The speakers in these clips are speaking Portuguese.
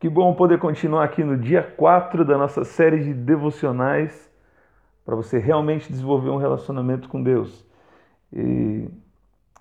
Que bom poder continuar aqui no dia 4 da nossa série de devocionais para você realmente desenvolver um relacionamento com Deus. E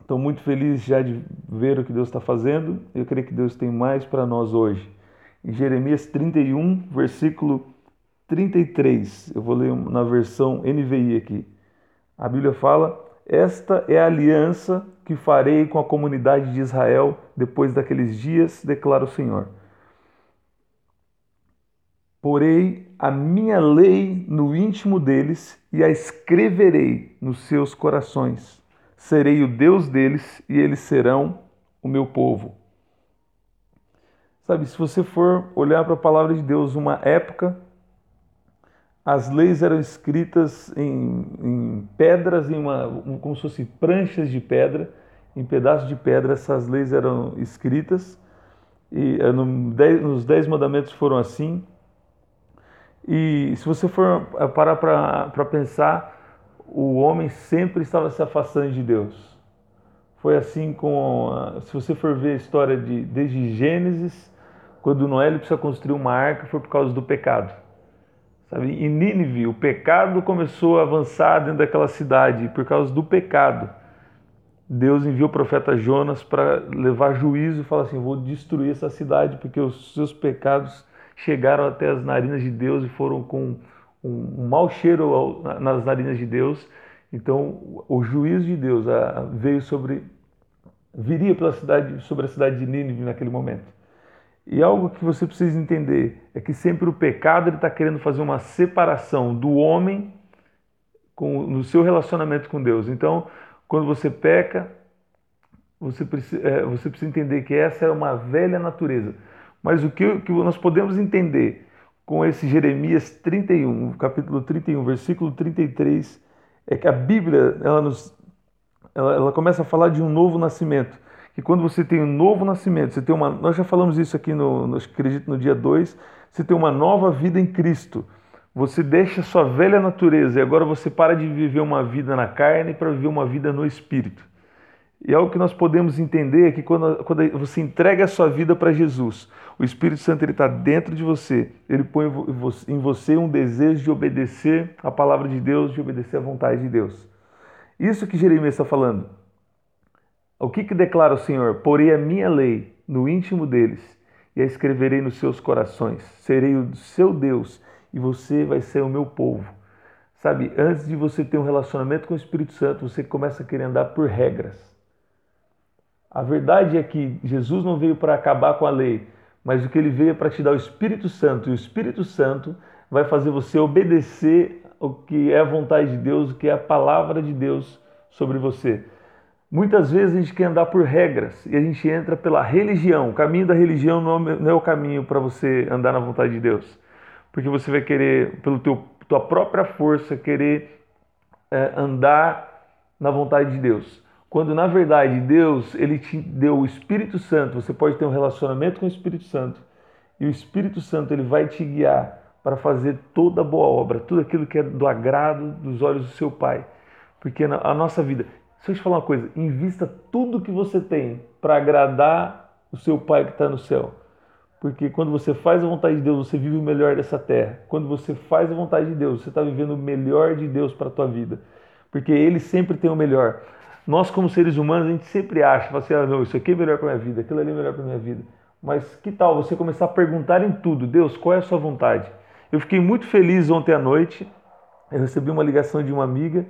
estou muito feliz já de ver o que Deus está fazendo. Eu creio que Deus tem mais para nós hoje. Em Jeremias 31, versículo 33, eu vou ler na versão NVI aqui. A Bíblia fala: Esta é a aliança que farei com a comunidade de Israel depois daqueles dias, declara o Senhor Porei a minha lei no íntimo deles e a escreverei nos seus corações. Serei o Deus deles e eles serão o meu povo. Sabe, se você for olhar para a palavra de Deus, uma época, as leis eram escritas em, em pedras, em uma, como se fossem pranchas de pedra, em pedaços de pedra, essas leis eram escritas. E eh, nos Dez Mandamentos foram assim, e se você for eh, parar para pensar, o homem sempre estava se afastando de Deus. Foi assim com, se você for ver a história de desde Gênesis, quando Noé precisa construir uma arca, foi por causa do pecado. Sabe? Em Nínive, o pecado começou a avançar dentro daquela cidade, por causa do pecado. Deus enviou o profeta Jonas para levar juízo e falar assim: vou destruir essa cidade porque os seus pecados chegaram até as narinas de Deus e foram com um mau cheiro nas narinas de Deus. Então, o juízo de Deus veio sobre viria pela cidade sobre a cidade de Nínive naquele momento. E algo que você precisa entender é que sempre o pecado ele está querendo fazer uma separação do homem com, no seu relacionamento com Deus. Então, quando você peca, você precisa, é, você precisa entender que essa é uma velha natureza. Mas o que, que nós podemos entender com esse Jeremias 31, capítulo 31, versículo 33, é que a Bíblia ela, nos, ela, ela começa a falar de um novo nascimento. Que quando você tem um novo nascimento, você tem uma. Nós já falamos isso aqui no, no acredito, no dia 2, você tem uma nova vida em Cristo. Você deixa sua velha natureza e agora você para de viver uma vida na carne para viver uma vida no espírito. E algo que nós podemos entender é que quando, quando você entrega a sua vida para Jesus, o Espírito Santo está dentro de você, ele põe em você um desejo de obedecer a palavra de Deus, de obedecer à vontade de Deus. Isso que Jeremias está falando. O que, que declara o Senhor? Porei a minha lei no íntimo deles e a escreverei nos seus corações. Serei o seu Deus e você vai ser o meu povo. Sabe, antes de você ter um relacionamento com o Espírito Santo, você começa a querer andar por regras. A verdade é que Jesus não veio para acabar com a lei, mas o que ele veio é para te dar o Espírito Santo, e o Espírito Santo vai fazer você obedecer o que é a vontade de Deus, o que é a palavra de Deus sobre você. Muitas vezes a gente quer andar por regras e a gente entra pela religião. O caminho da religião não é o caminho para você andar na vontade de Deus, porque você vai querer, pela tua própria força, querer é, andar na vontade de Deus. Quando na verdade Deus ele te deu o Espírito Santo, você pode ter um relacionamento com o Espírito Santo e o Espírito Santo ele vai te guiar para fazer toda boa obra, tudo aquilo que é do agrado dos olhos do seu Pai. Porque a nossa vida, se eu te falar uma coisa, invista tudo que você tem para agradar o seu Pai que está no céu. Porque quando você faz a vontade de Deus, você vive o melhor dessa terra. Quando você faz a vontade de Deus, você está vivendo o melhor de Deus para a tua vida. Porque Ele sempre tem o melhor. Nós, como seres humanos, a gente sempre acha, assim, ah, não, isso aqui é melhor para minha vida, aquilo ali é melhor para minha vida. Mas que tal você começar a perguntar em tudo, Deus, qual é a sua vontade? Eu fiquei muito feliz ontem à noite, eu recebi uma ligação de uma amiga,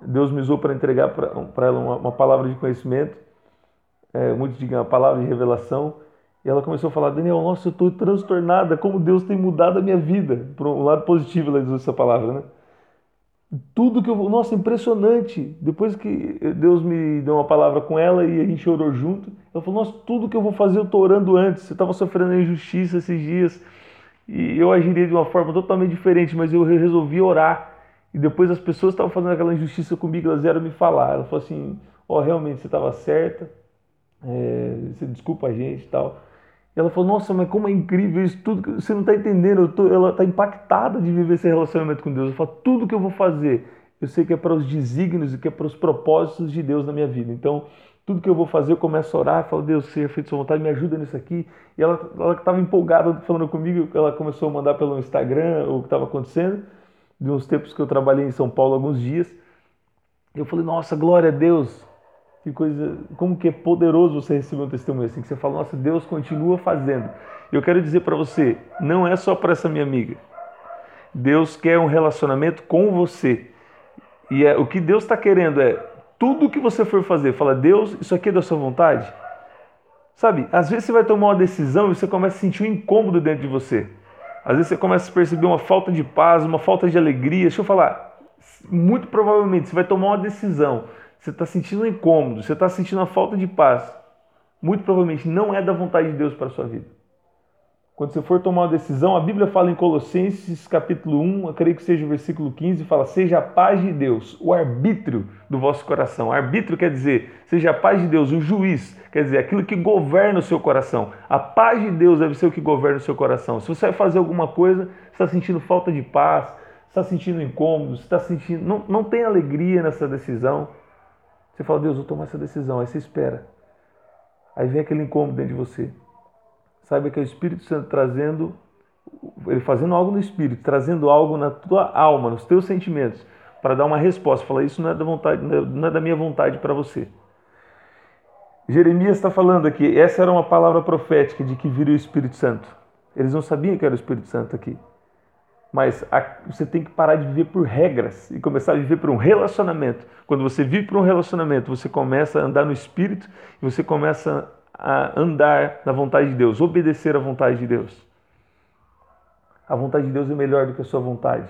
Deus me usou para entregar para ela uma, uma, palavra de conhecimento, é, muitos digam uma palavra de revelação, e ela começou a falar, Daniel, nossa, eu estou transtornada, como Deus tem mudado a minha vida, para um lado positivo ela usou essa palavra, né? Tudo que eu. Nossa, impressionante. Depois que Deus me deu uma palavra com ela e a gente orou junto, ela falou: Nossa, tudo que eu vou fazer eu estou orando antes. Você estava sofrendo injustiça esses dias e eu agiria de uma forma totalmente diferente, mas eu resolvi orar. E depois as pessoas estavam fazendo aquela injustiça comigo, elas vieram me falar. Ela falou assim: Ó, oh, realmente você estava certa, é, você desculpa a gente e tal. Ela falou: Nossa, mas como é incrível isso tudo, você não está entendendo. Tô, ela está impactada de viver esse relacionamento com Deus. Eu falo: Tudo que eu vou fazer, eu sei que é para os desígnios e que é para os propósitos de Deus na minha vida. Então, Tudo que eu vou fazer, eu começo a orar, falo, Deus, seja feito sua vontade, me ajuda nisso aqui. E ela estava empolgada falando comigo, ela começou a mandar pelo Instagram o que estava acontecendo, de uns tempos que eu trabalhei em São Paulo alguns dias. Eu falei, nossa, glória a Deus. Que coisa, como que é poderoso você receber um testemunho assim, que você fala, nossa, Deus continua fazendo. Eu quero dizer para você, não é só para essa minha amiga. Deus quer um relacionamento com você. E é, o que Deus está querendo é tudo que você for fazer, fala, Deus, isso aqui é da sua vontade? Sabe, às vezes você vai tomar uma decisão e você começa a sentir um incômodo dentro de você. Às vezes você começa a perceber uma falta de paz, uma falta de alegria. Deixa eu falar, muito provavelmente você vai tomar uma decisão, você está sentindo um incômodo, você está sentindo uma falta de paz. Muito provavelmente não é da vontade de Deus para a sua vida. Quando você for tomar uma decisão, a Bíblia fala em Colossenses capítulo 1, eu creio que seja o versículo 15, fala: Seja a paz de Deus, o arbítrio do vosso coração. Arbítrio quer dizer, seja a paz de Deus, o juiz, quer dizer, aquilo que governa o seu coração. A paz de Deus deve ser o que governa o seu coração. Se você vai fazer alguma coisa, está sentindo falta de paz, está sentindo incômodo, está sentindo. Não, não tem alegria nessa decisão. Você fala, Deus, eu tomo essa decisão. Aí você espera. Aí vem aquele incômodo dentro de você. Saiba que é o Espírito Santo trazendo, ele fazendo algo no Espírito, trazendo algo na tua alma, nos teus sentimentos, para dar uma resposta. Fala, isso não é da vontade, não é da minha vontade para você. Jeremias está falando aqui, essa era uma palavra profética de que viria o Espírito Santo. Eles não sabiam que era o Espírito Santo aqui. Mas você tem que parar de viver por regras e começar a viver por um relacionamento. Quando você vive por um relacionamento, você começa a andar no Espírito e você começa a andar na vontade de Deus, obedecer à vontade de Deus. A vontade de Deus é melhor do que a sua vontade.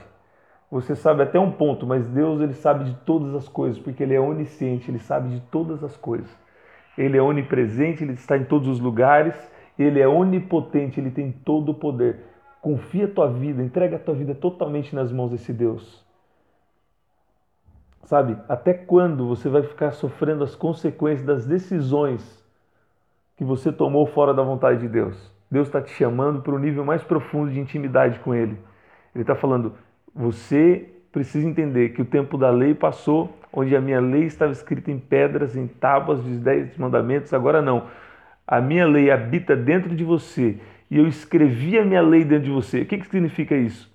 Você sabe até um ponto, mas Deus ele sabe de todas as coisas, porque ele é onisciente, ele sabe de todas as coisas. Ele é onipresente, ele está em todos os lugares, ele é onipotente, ele tem todo o poder. Confia tua vida, entrega tua vida totalmente nas mãos desse Deus. Sabe, até quando você vai ficar sofrendo as consequências das decisões que você tomou fora da vontade de Deus. Deus está te chamando para o nível mais profundo de intimidade com Ele. Ele está falando: você precisa entender que o tempo da lei passou, onde a minha lei estava escrita em pedras, em tábuas dos dez mandamentos. Agora não. A minha lei habita dentro de você e eu escrevi a minha lei dentro de você. O que, que significa isso?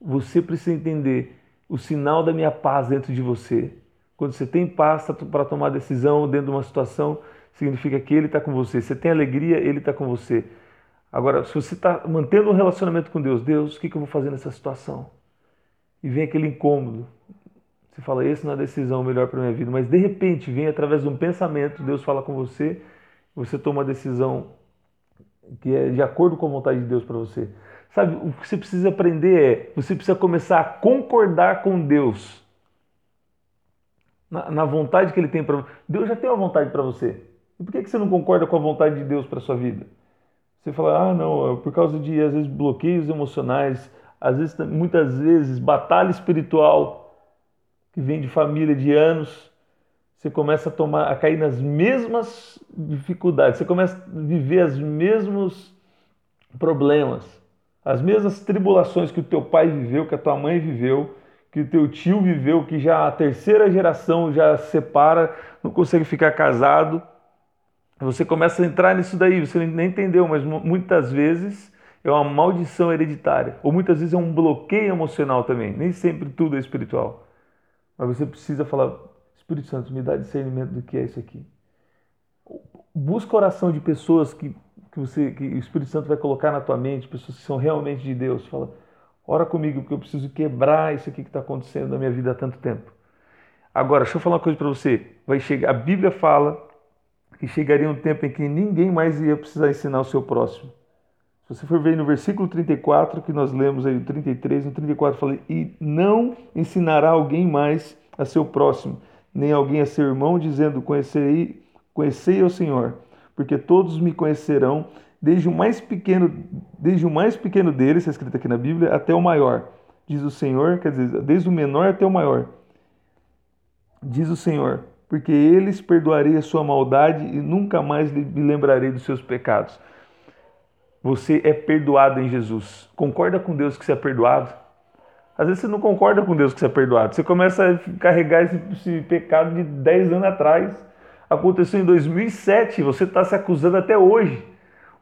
Você precisa entender o sinal da minha paz dentro de você. Quando você tem paz para tomar decisão dentro de uma situação, significa que Ele está com você. Você tem alegria, Ele está com você. Agora, se você está mantendo um relacionamento com Deus, Deus, o que, que eu vou fazer nessa situação? E vem aquele incômodo. Você fala, esse não é a decisão melhor para a minha vida, mas de repente vem através de um pensamento, Deus fala com você, você toma uma decisão que é de acordo com a vontade de Deus para você. Sabe, o que você precisa aprender é, você precisa começar a concordar com Deus. Na, na vontade que Ele tem para você. Deus já tem uma vontade para você. E por que você não concorda com a vontade de Deus para sua vida? Você fala, ah, não, é por causa de, às vezes, bloqueios emocionais, às vezes, muitas vezes, batalha espiritual que vem de família de anos. Você começa a tomar, a cair nas mesmas dificuldades, você começa a viver os mesmos problemas, as mesmas tribulações que o teu pai viveu, que a tua mãe viveu, que o teu tio viveu, que já a terceira geração já separa, não consegue ficar casado você começa a entrar nisso daí, você nem entendeu, mas muitas vezes é uma maldição hereditária, ou muitas vezes é um bloqueio emocional também. Nem sempre tudo é espiritual. Mas você precisa falar: Espírito Santo, me dá discernimento do que é isso aqui. Busca oração de pessoas que, que, você, que o Espírito Santo vai colocar na tua mente, pessoas que são realmente de Deus. Fala, ora comigo, porque eu preciso quebrar isso aqui que está acontecendo na minha vida há tanto tempo. Agora, deixa eu falar uma coisa para você. Vai chegar, a Bíblia fala que chegaria um tempo em que ninguém mais ia precisar ensinar o seu próximo. Se você for ver no versículo 34, que nós lemos aí, o 33, no 34, fala: E não ensinará alguém mais a seu próximo, nem alguém a seu irmão, dizendo: Conhecei, conhecei ao Senhor, porque todos me conhecerão, desde o mais pequeno, desde o mais pequeno deles, está escrito aqui na Bíblia, até o maior. Diz o Senhor, quer dizer, desde o menor até o maior. Diz o Senhor, porque eles perdoarei a sua maldade e nunca mais me lembrarei dos seus pecados. Você é perdoado em Jesus. Concorda com Deus que você é perdoado? Às vezes você não concorda com Deus que você é perdoado. Você começa a carregar esse, esse pecado de 10 anos atrás. aconteceu em 2007, você está se acusando até hoje.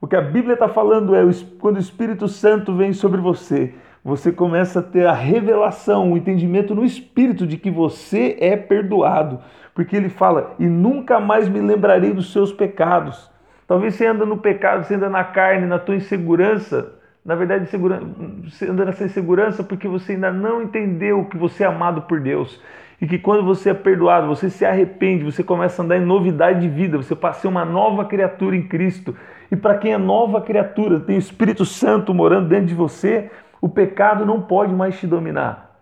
O que a Bíblia está falando é quando o Espírito Santo vem sobre você, você começa a ter a revelação, o entendimento no Espírito de que você é perdoado. Porque ele fala, e nunca mais me lembrarei dos seus pecados. Talvez você anda no pecado, você anda na carne, na tua insegurança. Na verdade, você anda nessa insegurança porque você ainda não entendeu que você é amado por Deus. E que quando você é perdoado, você se arrepende, você começa a andar em novidade de vida, você passa a ser uma nova criatura em Cristo. E para quem é nova criatura, tem o Espírito Santo morando dentro de você, o pecado não pode mais te dominar.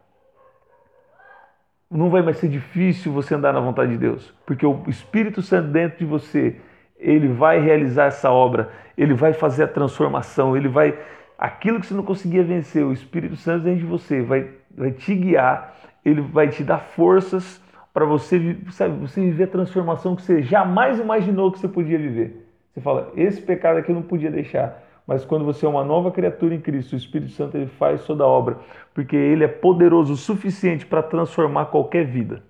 Não vai mais ser difícil você andar na vontade de Deus, porque o Espírito Santo dentro de você, ele vai realizar essa obra, ele vai fazer a transformação, ele vai. Aquilo que você não conseguia vencer, o Espírito Santo dentro de você vai, vai te guiar, ele vai te dar forças para você, sabe, você viver a transformação que você jamais imaginou que você podia viver. Você fala, esse pecado aqui eu não podia deixar. Mas quando você é uma nova criatura em Cristo, o Espírito Santo ele faz toda a obra, porque ele é poderoso o suficiente para transformar qualquer vida.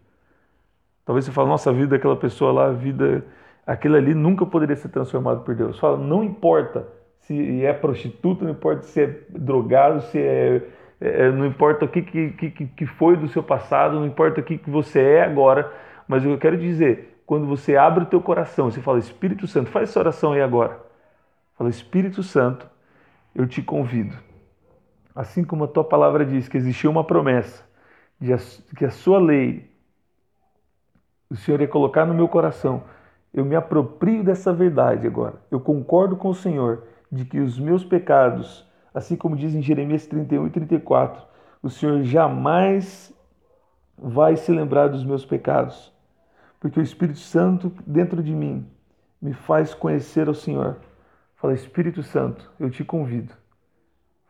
Talvez você fale, nossa, a vida daquela pessoa lá, a vida, aquilo ali nunca poderia ser transformado por Deus. Fala, não importa se é prostituta, não importa se é drogado, se é, é não importa o que, que, que, que foi do seu passado, não importa o que, que você é agora, mas eu quero dizer, quando você abre o teu coração, você fala, Espírito Santo, faz essa oração aí agora. Fala, Espírito Santo, eu te convido. Assim como a tua palavra diz que existiu uma promessa de que a sua lei o Senhor ia colocar no meu coração, eu me aproprio dessa verdade agora. Eu concordo com o Senhor de que os meus pecados, assim como diz em Jeremias 31 e 34, o Senhor jamais vai se lembrar dos meus pecados, porque o Espírito Santo dentro de mim me faz conhecer ao Senhor. Fala, Espírito Santo, eu te convido.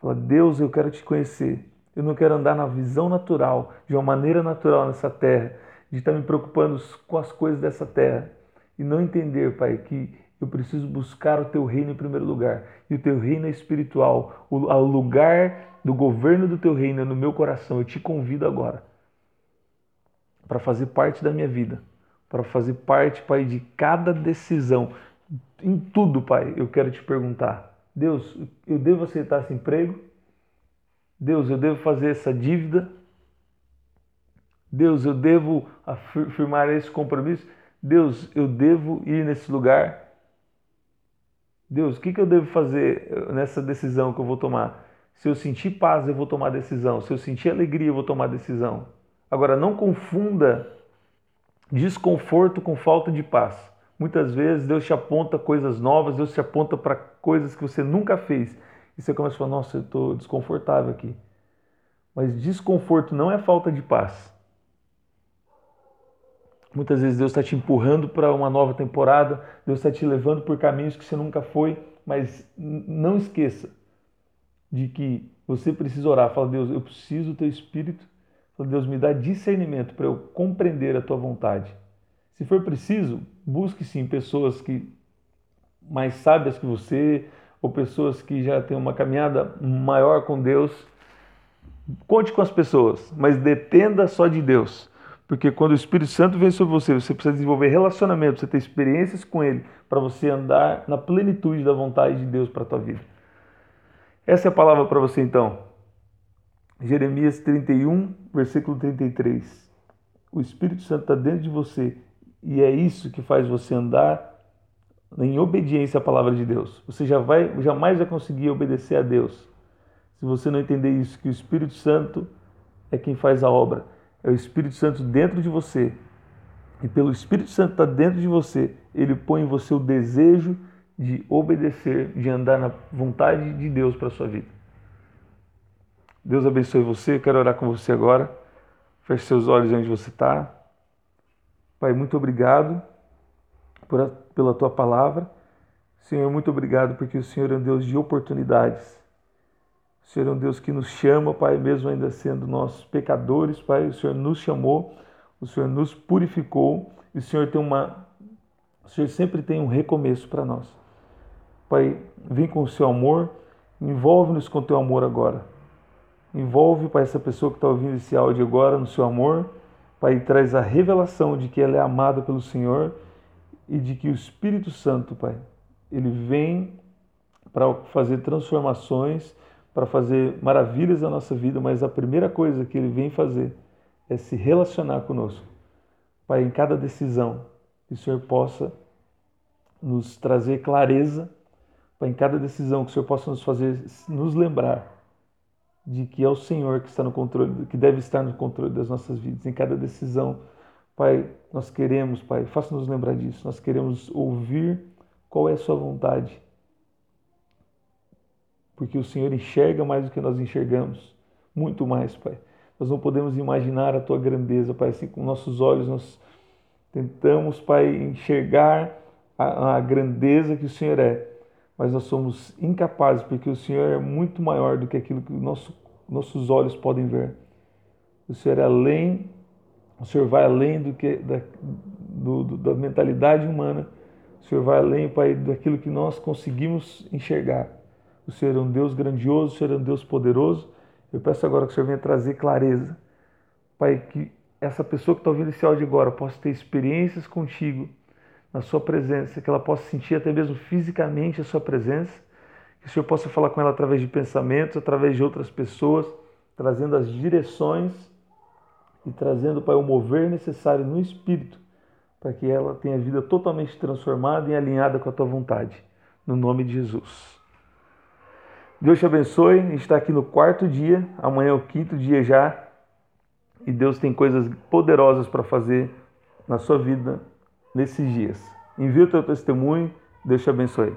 Fala, Deus, eu quero te conhecer. Eu não quero andar na visão natural, de uma maneira natural nessa terra, de estar me preocupando com as coisas dessa terra e não entender, Pai, que eu preciso buscar o teu reino em primeiro lugar. E o teu reino é espiritual. O, lugar do governo do teu reino é no meu coração. Eu te convido agora para fazer parte da minha vida, para fazer parte, Pai, de cada decisão, em tudo, Pai, eu quero te perguntar: Deus, eu devo aceitar esse emprego? Deus, eu devo fazer essa dívida? Deus, eu devo afirmar esse compromisso? Deus, eu devo ir nesse lugar? Deus, o que, que eu devo fazer nessa decisão que eu vou tomar? Se eu sentir paz, eu vou tomar decisão. Se eu sentir alegria, eu vou tomar decisão. Agora, não confunda desconforto com falta de paz. Muitas vezes Deus te aponta coisas novas, Deus te aponta para coisas que você nunca fez. E você começa a falar: Nossa, eu estou desconfortável aqui. Mas desconforto não é falta de paz. Muitas vezes Deus está te empurrando para uma nova temporada, Deus está te levando por caminhos que você nunca foi, mas não esqueça de que você precisa orar. Fala, Deus, eu preciso do teu espírito. Fala, Deus, me dá discernimento para eu compreender a tua vontade. Se for preciso, busque sim pessoas que mais sábias que você ou pessoas que já têm uma caminhada maior com Deus. Conte com as pessoas, mas dependa só de Deus. Porque quando o Espírito Santo vem sobre você, você precisa desenvolver relacionamento, você ter experiências com Ele, para você andar na plenitude da vontade de Deus para a tua vida. Essa é a palavra para você então. Jeremias 31, versículo 33. O Espírito Santo está dentro de você e é isso que faz você andar em obediência à palavra de Deus. Você já vai, jamais vai conseguir obedecer a Deus se você não entender isso, que o Espírito Santo é quem faz a obra. É o Espírito Santo dentro de você. E pelo Espírito Santo estar dentro de você, ele põe em você o desejo de obedecer, de andar na vontade de Deus para a sua vida. Deus abençoe você. Eu quero orar com você agora. Feche seus olhos onde você está. Pai, muito obrigado por a, pela tua palavra. Senhor, muito obrigado porque o Senhor é um Deus de oportunidades. Senhor é um Deus que nos chama, Pai, mesmo ainda sendo nós pecadores, Pai, o Senhor nos chamou, o Senhor nos purificou e o Senhor tem uma o Senhor sempre tem um recomeço para nós. Pai, vem com o seu amor, envolve-nos com o teu amor agora. Envolve, Pai, essa pessoa que está ouvindo esse áudio agora no seu amor Pai, traz a revelação de que ela é amada pelo Senhor e de que o Espírito Santo, Pai, ele vem para fazer transformações, para fazer maravilhas na nossa vida, mas a primeira coisa que ele vem fazer é se relacionar conosco. Pai, em cada decisão, que o Senhor possa nos trazer clareza, Pai, em cada decisão, que o Senhor possa nos fazer nos lembrar de que é o Senhor que está no controle, que deve estar no controle das nossas vidas. Em cada decisão, Pai, nós queremos, Pai, faça-nos lembrar disso. Nós queremos ouvir qual é a sua vontade. Porque o Senhor enxerga mais do que nós enxergamos, muito mais, Pai. Nós não podemos imaginar a tua grandeza, Pai, assim com nossos olhos nós tentamos, Pai, enxergar a, a grandeza que o Senhor é mas nós somos incapazes, porque o Senhor é muito maior do que aquilo que nosso, nossos olhos podem ver. O Senhor é além, o Senhor vai além do que da, do, do, da mentalidade humana. O Senhor vai além, Pai, daquilo que nós conseguimos enxergar. O Senhor é um Deus grandioso, o Senhor é um Deus poderoso. Eu peço agora que o Senhor venha trazer clareza. Pai, que essa pessoa que está ouvindo esse áudio agora possa ter experiências contigo na sua presença, que ela possa sentir até mesmo fisicamente a sua presença, que o Senhor possa falar com ela através de pensamentos, através de outras pessoas, trazendo as direções e trazendo, Pai, o mover necessário no Espírito, para que ela tenha a vida totalmente transformada e alinhada com a tua vontade. No nome de Jesus. Deus te abençoe. A gente está aqui no quarto dia, amanhã é o quinto dia já. E Deus tem coisas poderosas para fazer na sua vida nesses dias. Envie o teu testemunho, Deus te abençoe.